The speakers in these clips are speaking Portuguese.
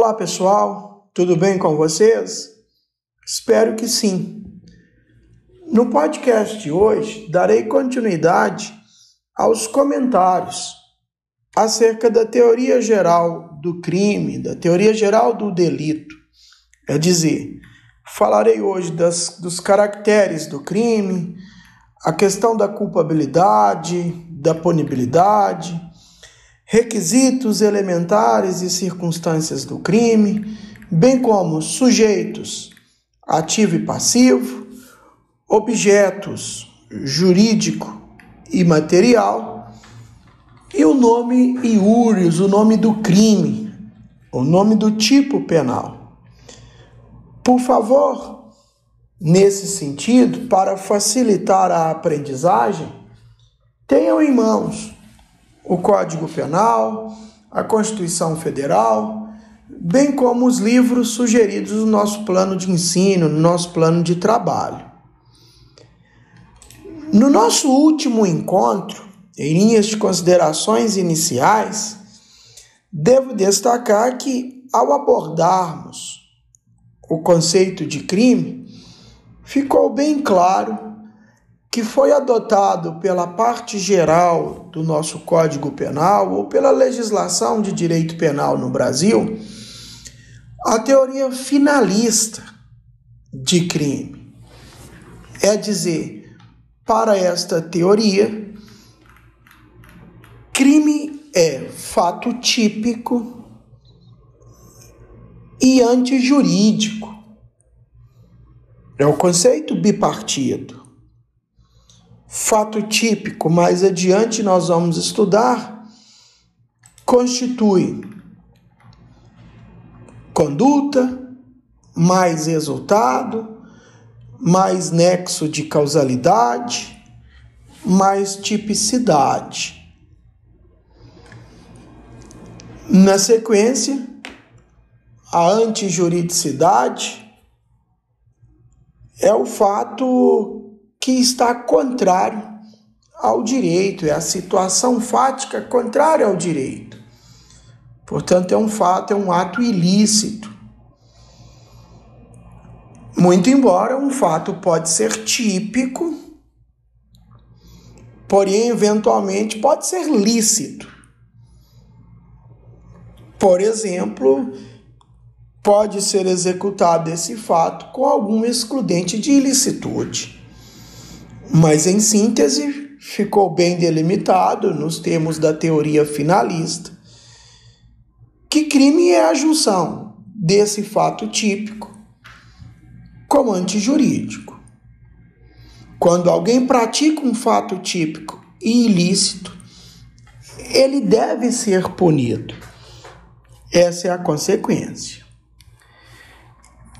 Olá pessoal, tudo bem com vocês? Espero que sim. No podcast de hoje, darei continuidade aos comentários acerca da teoria geral do crime, da teoria geral do delito. É dizer, falarei hoje das, dos caracteres do crime, a questão da culpabilidade, da punibilidade, requisitos elementares e circunstâncias do crime, bem como sujeitos, ativo e passivo, objetos jurídico e material, e o nome iúrios, o nome do crime, o nome do tipo penal. Por favor, nesse sentido, para facilitar a aprendizagem, tenham em mãos o Código Penal, a Constituição Federal, bem como os livros sugeridos no nosso plano de ensino, no nosso plano de trabalho. No nosso último encontro, em linhas de considerações iniciais, devo destacar que, ao abordarmos o conceito de crime, ficou bem claro que foi adotado pela parte geral do nosso Código Penal ou pela legislação de direito penal no Brasil, a teoria finalista de crime. É dizer, para esta teoria, crime é fato típico e antijurídico. É o conceito bipartido fato típico, mais adiante nós vamos estudar, constitui conduta, mais resultado, mais nexo de causalidade, mais tipicidade. Na sequência, a antijuridicidade é o fato que está contrário ao direito, é a situação fática contrária ao direito. Portanto, é um fato, é um ato ilícito. Muito embora um fato pode ser típico, porém eventualmente pode ser lícito. Por exemplo, pode ser executado esse fato com algum excludente de ilicitude. Mas, em síntese, ficou bem delimitado nos termos da teoria finalista que crime é a junção desse fato típico com antijurídico. Quando alguém pratica um fato típico e ilícito, ele deve ser punido. Essa é a consequência.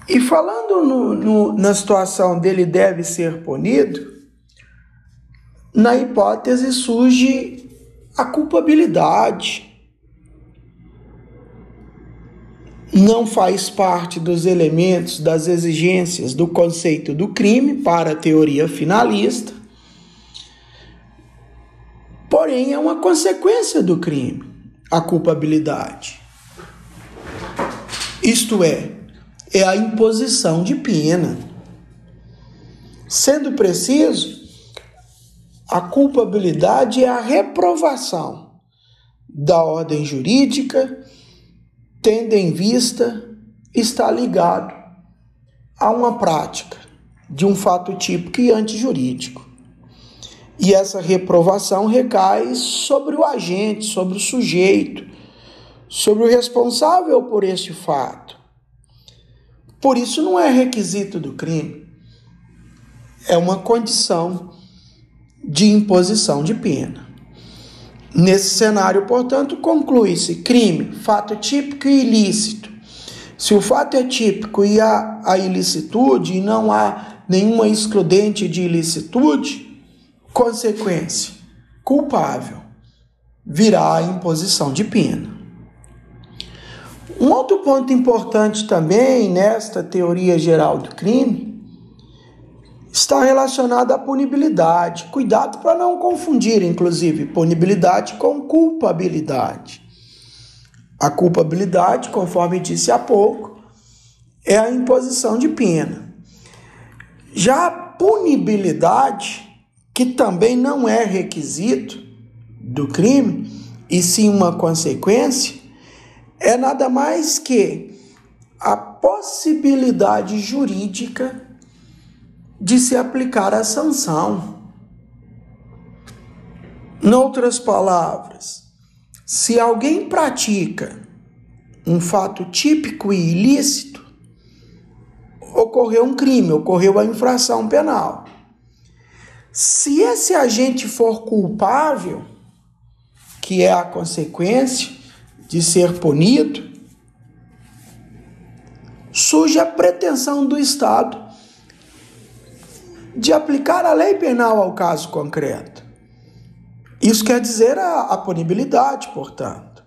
E falando no, no, na situação dele deve ser punido, na hipótese surge a culpabilidade. Não faz parte dos elementos das exigências do conceito do crime para a teoria finalista, porém é uma consequência do crime, a culpabilidade. Isto é, é a imposição de pena. Sendo preciso, a culpabilidade é a reprovação da ordem jurídica, tendo em vista estar ligado a uma prática de um fato típico e antijurídico. E essa reprovação recai sobre o agente, sobre o sujeito, sobre o responsável por este fato. Por isso não é requisito do crime, é uma condição de imposição de pena. Nesse cenário, portanto, conclui-se crime, fato típico e ilícito. Se o fato é típico e há a ilicitude e não há nenhuma excludente de ilicitude, consequência, culpável, virá a imposição de pena. Um outro ponto importante também nesta teoria geral do crime está relacionada à punibilidade. Cuidado para não confundir, inclusive, punibilidade com culpabilidade. A culpabilidade, conforme disse há pouco, é a imposição de pena. Já a punibilidade, que também não é requisito do crime, e sim uma consequência, é nada mais que a possibilidade jurídica de se aplicar a sanção. Noutras palavras, se alguém pratica um fato típico e ilícito, ocorreu um crime, ocorreu a infração penal. Se esse agente for culpável, que é a consequência de ser punido, surge a pretensão do Estado de aplicar a lei penal ao caso concreto. Isso quer dizer a, a punibilidade, portanto.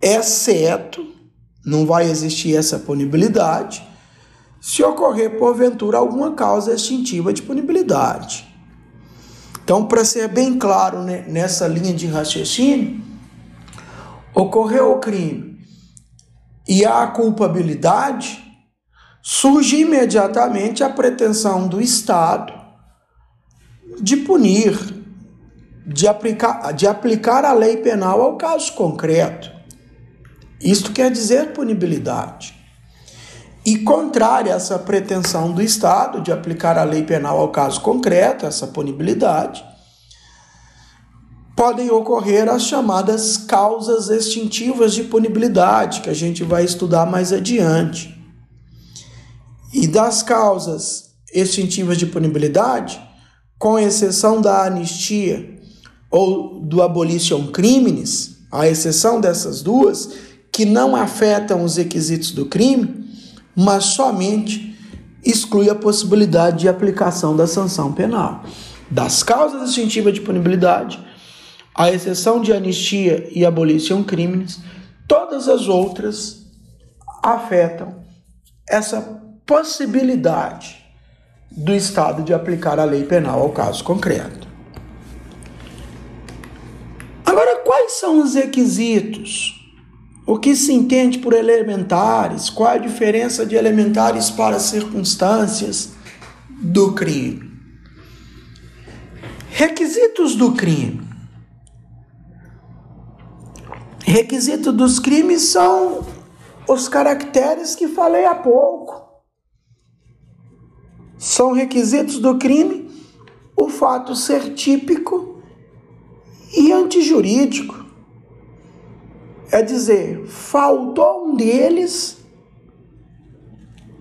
Exceto, não vai existir essa punibilidade, se ocorrer porventura alguma causa extintiva de punibilidade. Então, para ser bem claro né, nessa linha de raciocínio, ocorreu o crime e há a culpabilidade, surge imediatamente a pretensão do Estado de punir, de aplicar, de aplicar a lei penal ao caso concreto. Isto quer dizer punibilidade. E contrária a essa pretensão do Estado de aplicar a lei penal ao caso concreto, essa punibilidade, podem ocorrer as chamadas causas extintivas de punibilidade, que a gente vai estudar mais adiante. E das causas extintivas de punibilidade, com exceção da anistia ou do abolition crimes, a exceção dessas duas, que não afetam os requisitos do crime, mas somente exclui a possibilidade de aplicação da sanção penal. Das causas extintivas de punibilidade, à exceção de anistia e abolição crimes, todas as outras afetam essa possibilidade do Estado de aplicar a lei penal ao caso concreto. Agora, quais são os requisitos? O que se entende por elementares? Qual a diferença de elementares para circunstâncias do crime? Requisitos do crime. Requisito dos crimes são os caracteres que falei há pouco. São requisitos do crime o fato ser típico e antijurídico. É dizer, faltou um deles,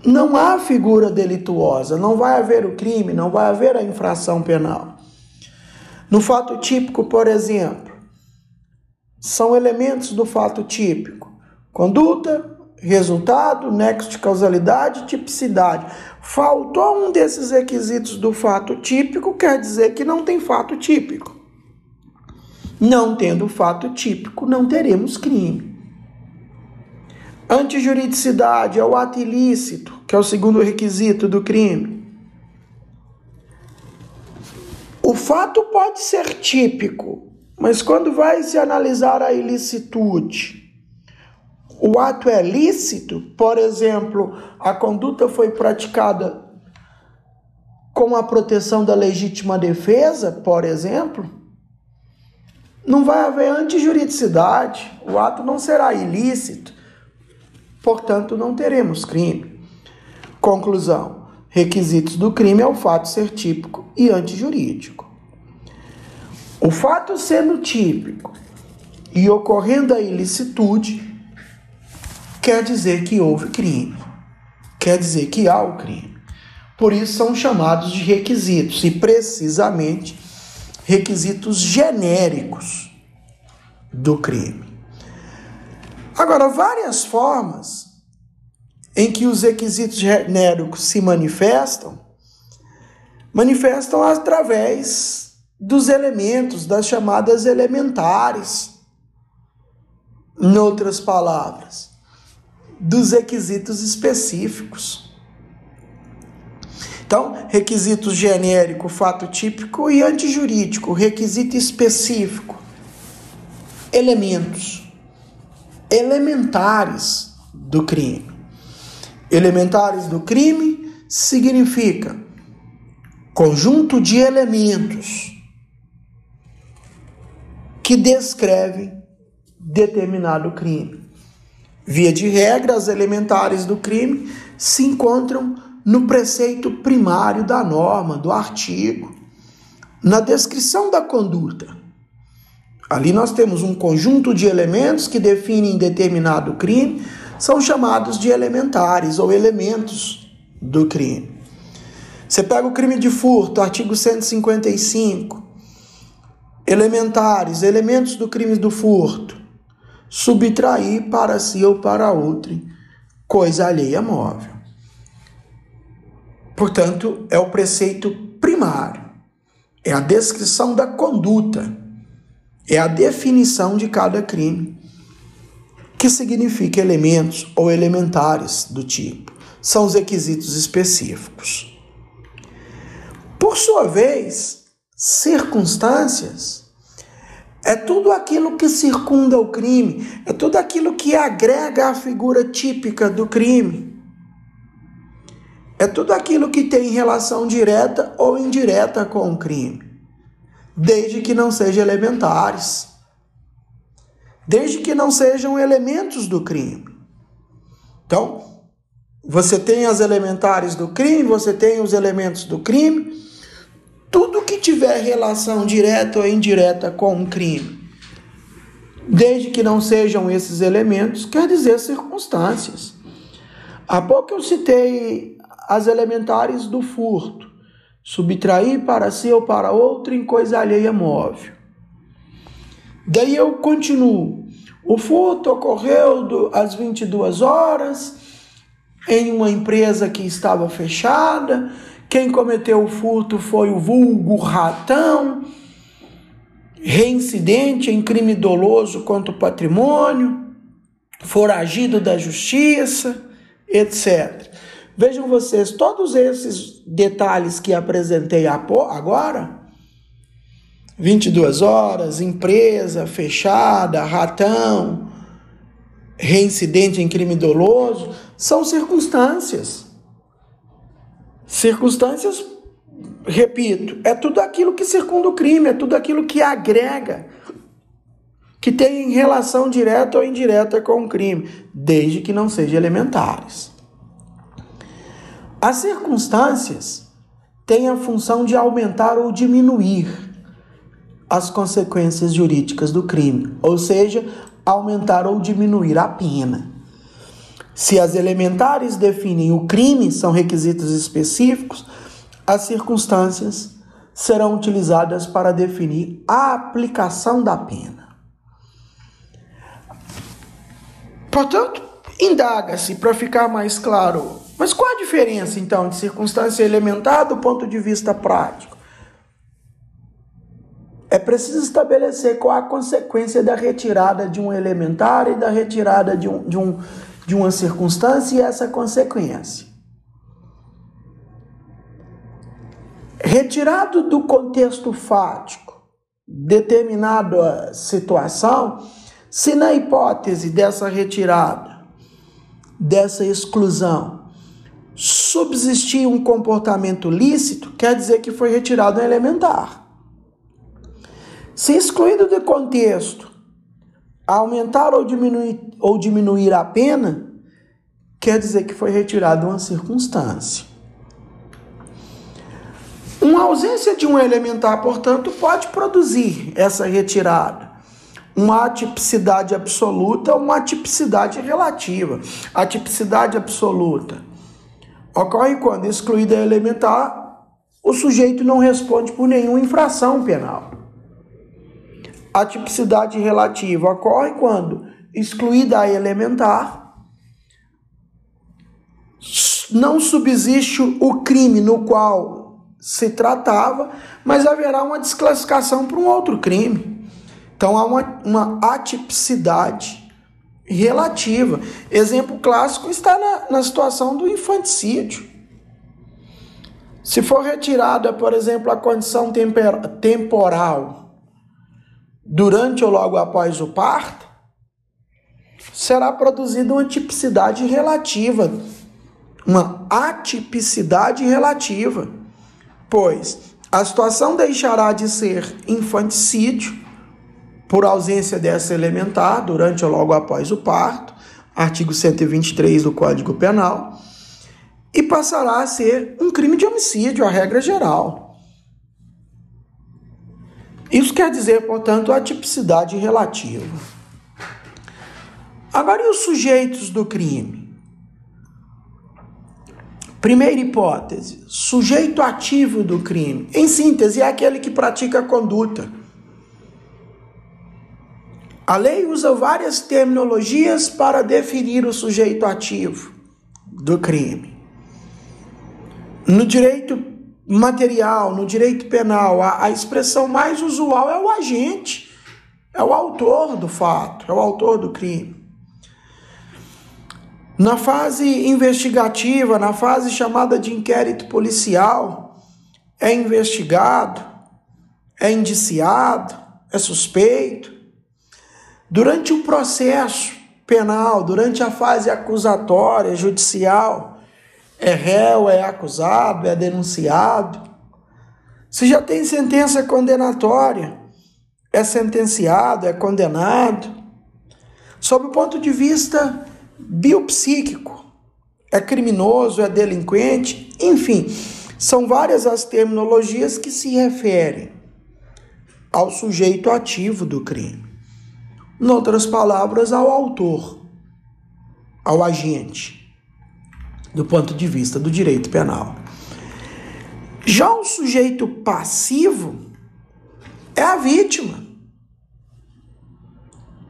não há figura delituosa, não vai haver o crime, não vai haver a infração penal. No fato típico, por exemplo, são elementos do fato típico: conduta, resultado, nexo de causalidade, tipicidade. Faltou um desses requisitos do fato típico, quer dizer que não tem fato típico. Não tendo fato típico, não teremos crime. Antijuridicidade é o ato ilícito, que é o segundo requisito do crime. O fato pode ser típico, mas quando vai se analisar a ilicitude, o ato é lícito, por exemplo, a conduta foi praticada com a proteção da legítima defesa, por exemplo, não vai haver antijuridicidade, o ato não será ilícito, portanto, não teremos crime. Conclusão: requisitos do crime é o fato ser típico e antijurídico. O fato sendo típico e ocorrendo a ilicitude, quer dizer que houve crime, quer dizer que há o crime. Por isso são chamados de requisitos e precisamente requisitos genéricos do crime. Agora, várias formas em que os requisitos genéricos se manifestam, manifestam através dos elementos, das chamadas elementares. Em outras palavras, dos requisitos específicos. Então, requisito genérico, fato típico e antijurídico, requisito específico. Elementos. elementares do crime. Elementares do crime significa conjunto de elementos que descrevem determinado crime. Via de regra, as elementares do crime se encontram no preceito primário da norma, do artigo, na descrição da conduta. Ali nós temos um conjunto de elementos que definem determinado crime, são chamados de elementares ou elementos do crime. Você pega o crime de furto, artigo 155. Elementares, elementos do crime do furto. Subtrair para si ou para outro coisa alheia móvel. Portanto, é o preceito primário. É a descrição da conduta é a definição de cada crime, que significa elementos ou elementares do tipo. São os requisitos específicos. Por sua vez, circunstâncias é tudo aquilo que circunda o crime, é tudo aquilo que agrega a figura típica do crime. É tudo aquilo que tem relação direta ou indireta com o crime desde que não sejam elementares, desde que não sejam elementos do crime. Então, você tem as elementares do crime, você tem os elementos do crime, tudo que tiver relação direta ou indireta com um crime, desde que não sejam esses elementos, quer dizer circunstâncias. Há pouco eu citei as elementares do furto subtrair para si ou para outro em coisa alheia móvel. Daí eu continuo. O furto ocorreu do, às 22 horas em uma empresa que estava fechada. Quem cometeu o furto foi o vulgo ratão, reincidente em crime doloso contra o patrimônio, foragido da justiça, etc. Vejam vocês, todos esses detalhes que apresentei agora, 22 horas, empresa fechada, ratão, reincidente em crime doloso, são circunstâncias. Circunstâncias, repito, é tudo aquilo que circunda o crime, é tudo aquilo que agrega, que tem relação direta ou indireta com o crime, desde que não sejam elementares. As circunstâncias têm a função de aumentar ou diminuir as consequências jurídicas do crime, ou seja, aumentar ou diminuir a pena. Se as elementares definem o crime, são requisitos específicos, as circunstâncias serão utilizadas para definir a aplicação da pena. Portanto, indaga-se, para ficar mais claro, mas qual a diferença, então, de circunstância elementar do ponto de vista prático? É preciso estabelecer qual a consequência da retirada de um elementar e da retirada de, um, de, um, de uma circunstância e essa consequência. Retirado do contexto fático determinada situação, se na hipótese dessa retirada, dessa exclusão, subsistir um comportamento lícito, quer dizer que foi retirado um elementar. Se excluído do contexto, aumentar ou diminuir, ou diminuir a pena, quer dizer que foi retirado uma circunstância. Uma ausência de um elementar, portanto, pode produzir essa retirada. Uma atipicidade absoluta ou uma atipicidade relativa. A tipicidade absoluta ocorre quando, excluída a elementar, o sujeito não responde por nenhuma infração penal. A tipicidade relativa ocorre quando, excluída a elementar, não subsiste o crime no qual se tratava, mas haverá uma desclassificação para um outro crime. Então há uma, uma atipicidade relativa. Exemplo clássico está na, na situação do infanticídio. Se for retirada, por exemplo, a condição temper, temporal durante ou logo após o parto, será produzida uma tipicidade relativa, uma atipicidade relativa, pois a situação deixará de ser infanticídio por ausência dessa elementar durante ou logo após o parto, artigo 123 do Código Penal, e passará a ser um crime de homicídio, a regra geral. Isso quer dizer, portanto, a tipicidade relativa. Agora, e os sujeitos do crime? Primeira hipótese: sujeito ativo do crime. Em síntese, é aquele que pratica a conduta. A lei usa várias terminologias para definir o sujeito ativo do crime. No direito material, no direito penal, a, a expressão mais usual é o agente, é o autor do fato, é o autor do crime. Na fase investigativa, na fase chamada de inquérito policial, é investigado, é indiciado, é suspeito. Durante o processo penal, durante a fase acusatória, judicial, é réu, é acusado, é denunciado. Se já tem sentença condenatória, é sentenciado, é condenado. Sob o ponto de vista biopsíquico, é criminoso, é delinquente, enfim, são várias as terminologias que se referem ao sujeito ativo do crime. Em outras palavras, ao autor, ao agente do ponto de vista do direito penal. Já o sujeito passivo é a vítima.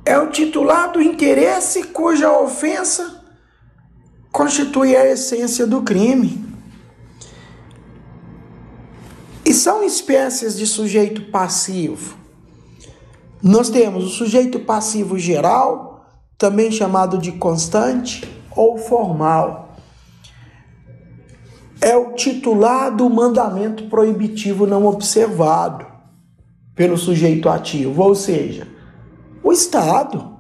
É o titular do interesse cuja ofensa constitui a essência do crime. E são espécies de sujeito passivo. Nós temos o sujeito passivo geral, também chamado de constante ou formal é o titular do mandamento proibitivo não observado pelo sujeito ativo, ou seja, o Estado.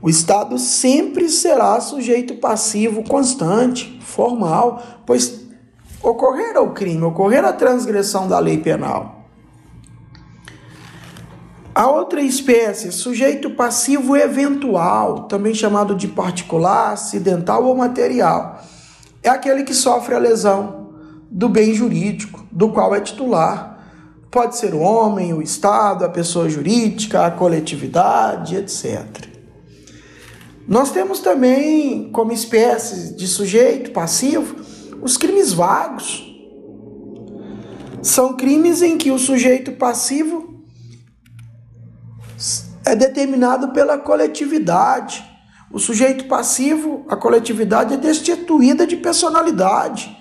O Estado sempre será sujeito passivo constante, formal, pois ocorrerá o crime, ocorrerá a transgressão da lei penal. A outra espécie, sujeito passivo eventual, também chamado de particular, acidental ou material, é aquele que sofre a lesão do bem jurídico, do qual é titular. Pode ser o homem, o Estado, a pessoa jurídica, a coletividade, etc. Nós temos também, como espécie de sujeito passivo, os crimes vagos. São crimes em que o sujeito passivo é determinado pela coletividade. O sujeito passivo, a coletividade é destituída de personalidade.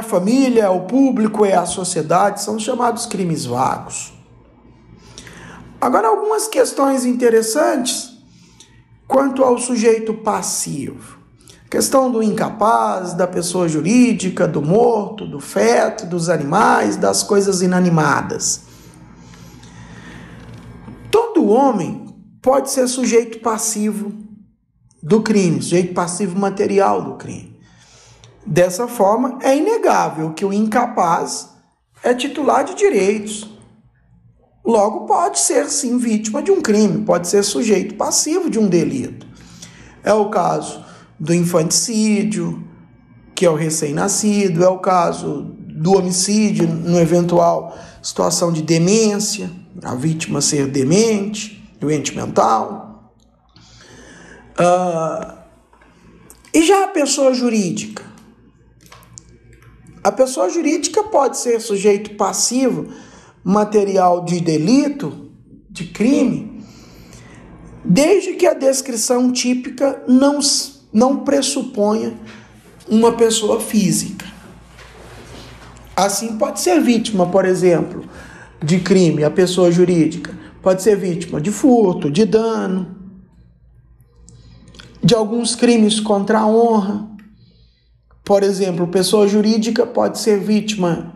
A família, é o público, é a sociedade, são chamados crimes vagos. Agora, algumas questões interessantes quanto ao sujeito passivo. Questão do incapaz, da pessoa jurídica, do morto, do feto, dos animais, das coisas inanimadas. Todo homem pode ser sujeito passivo do crime, sujeito passivo material do crime. Dessa forma, é inegável que o incapaz é titular de direitos. Logo, pode ser sim vítima de um crime, pode ser sujeito passivo de um delito. É o caso do infanticídio, que é o recém-nascido, é o caso do homicídio, no eventual situação de demência, a vítima ser demente, doente mental. Uh, e já a pessoa jurídica? A pessoa jurídica pode ser sujeito passivo material de delito, de crime, desde que a descrição típica não, não pressuponha uma pessoa física. Assim, pode ser vítima, por exemplo, de crime, a pessoa jurídica. Pode ser vítima de furto, de dano, de alguns crimes contra a honra por exemplo, pessoa jurídica pode ser vítima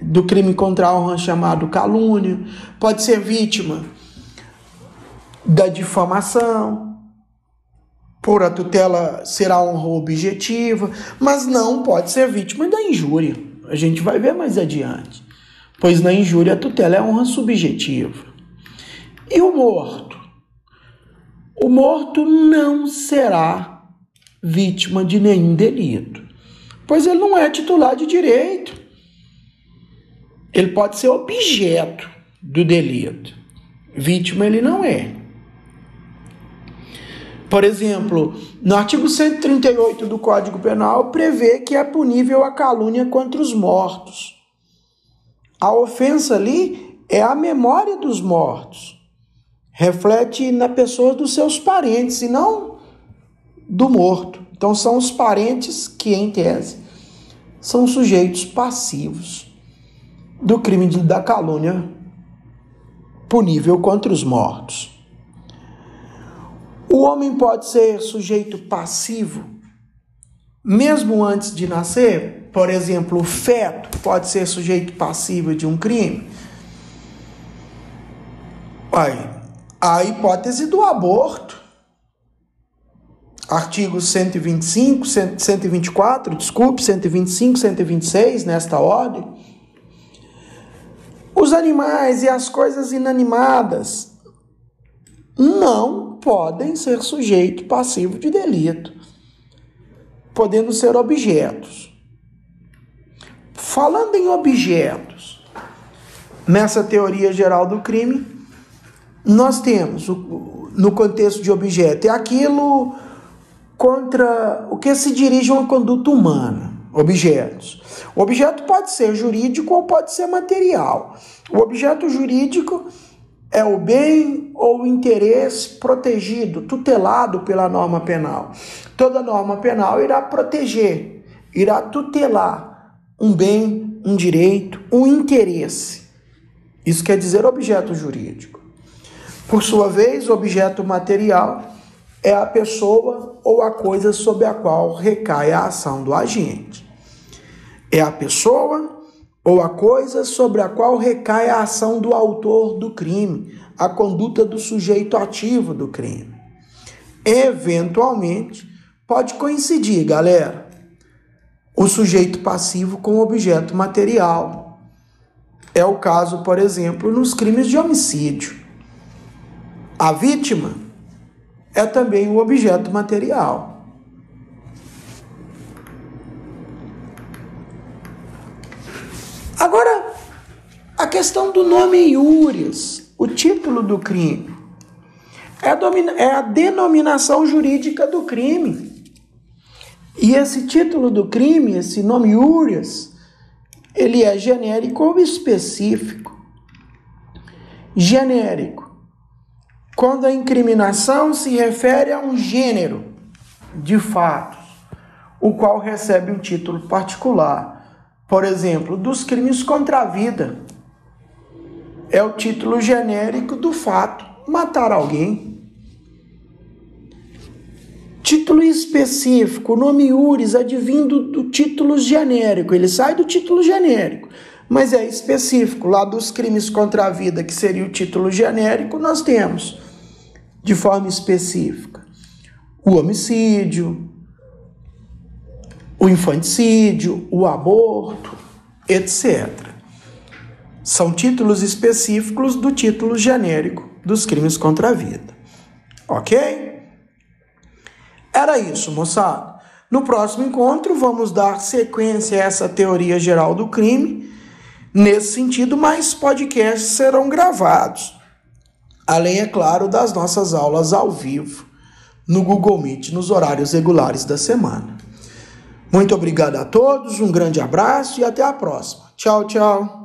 do crime contra a honra chamado calúnia, pode ser vítima da difamação, por a tutela ser a honra objetiva, mas não pode ser vítima da injúria. A gente vai ver mais adiante. Pois na injúria a tutela é honra subjetiva. E o morto? O morto não será vítima de nenhum delito, pois ele não é titular de direito. Ele pode ser objeto do delito. Vítima ele não é. Por exemplo, no artigo 138 do Código Penal prevê que é punível a calúnia contra os mortos. A ofensa ali é a memória dos mortos. Reflete na pessoa dos seus parentes e não do morto. Então são os parentes que, em tese, são sujeitos passivos do crime da calúnia punível contra os mortos. O homem pode ser sujeito passivo mesmo antes de nascer? Por exemplo, o feto pode ser sujeito passivo de um crime? Aí, a hipótese do aborto. Artigos 125, 124, desculpe, 125, 126, nesta ordem. Os animais e as coisas inanimadas não podem ser sujeito passivo de delito, podendo ser objetos. Falando em objetos, nessa teoria geral do crime, nós temos no contexto de objeto é aquilo contra o que se dirige a uma conduta humana, objetos. O objeto pode ser jurídico ou pode ser material. O objeto jurídico é o bem ou o interesse protegido, tutelado pela norma penal. Toda norma penal irá proteger, irá tutelar um bem, um direito, um interesse. Isso quer dizer objeto jurídico. Por sua vez, objeto material é a pessoa ou a coisa sobre a qual recai a ação do agente. É a pessoa ou a coisa sobre a qual recai a ação do autor do crime, a conduta do sujeito ativo do crime. Eventualmente, pode coincidir, galera, o sujeito passivo com o objeto material. É o caso, por exemplo, nos crimes de homicídio. A vítima é também o objeto material. Agora, a questão do nome Iúrias, o título do crime, é a, é a denominação jurídica do crime. E esse título do crime, esse nome Iúrias, ele é genérico ou específico? Genérico. Quando a incriminação se refere a um gênero de fatos, o qual recebe um título particular por exemplo, dos crimes contra a vida. É o título genérico do fato matar alguém. Título específico, o nome Uris advindo do título genérico, ele sai do título genérico, mas é específico. Lá dos crimes contra a vida, que seria o título genérico, nós temos, de forma específica, o homicídio, o infanticídio, o aborto, etc. São títulos específicos do título genérico dos crimes contra a vida. Ok? Era isso, moçada. No próximo encontro, vamos dar sequência a essa teoria geral do crime. Nesse sentido, mais podcasts serão gravados. Além, é claro, das nossas aulas ao vivo no Google Meet nos horários regulares da semana. Muito obrigado a todos, um grande abraço e até a próxima. Tchau, tchau.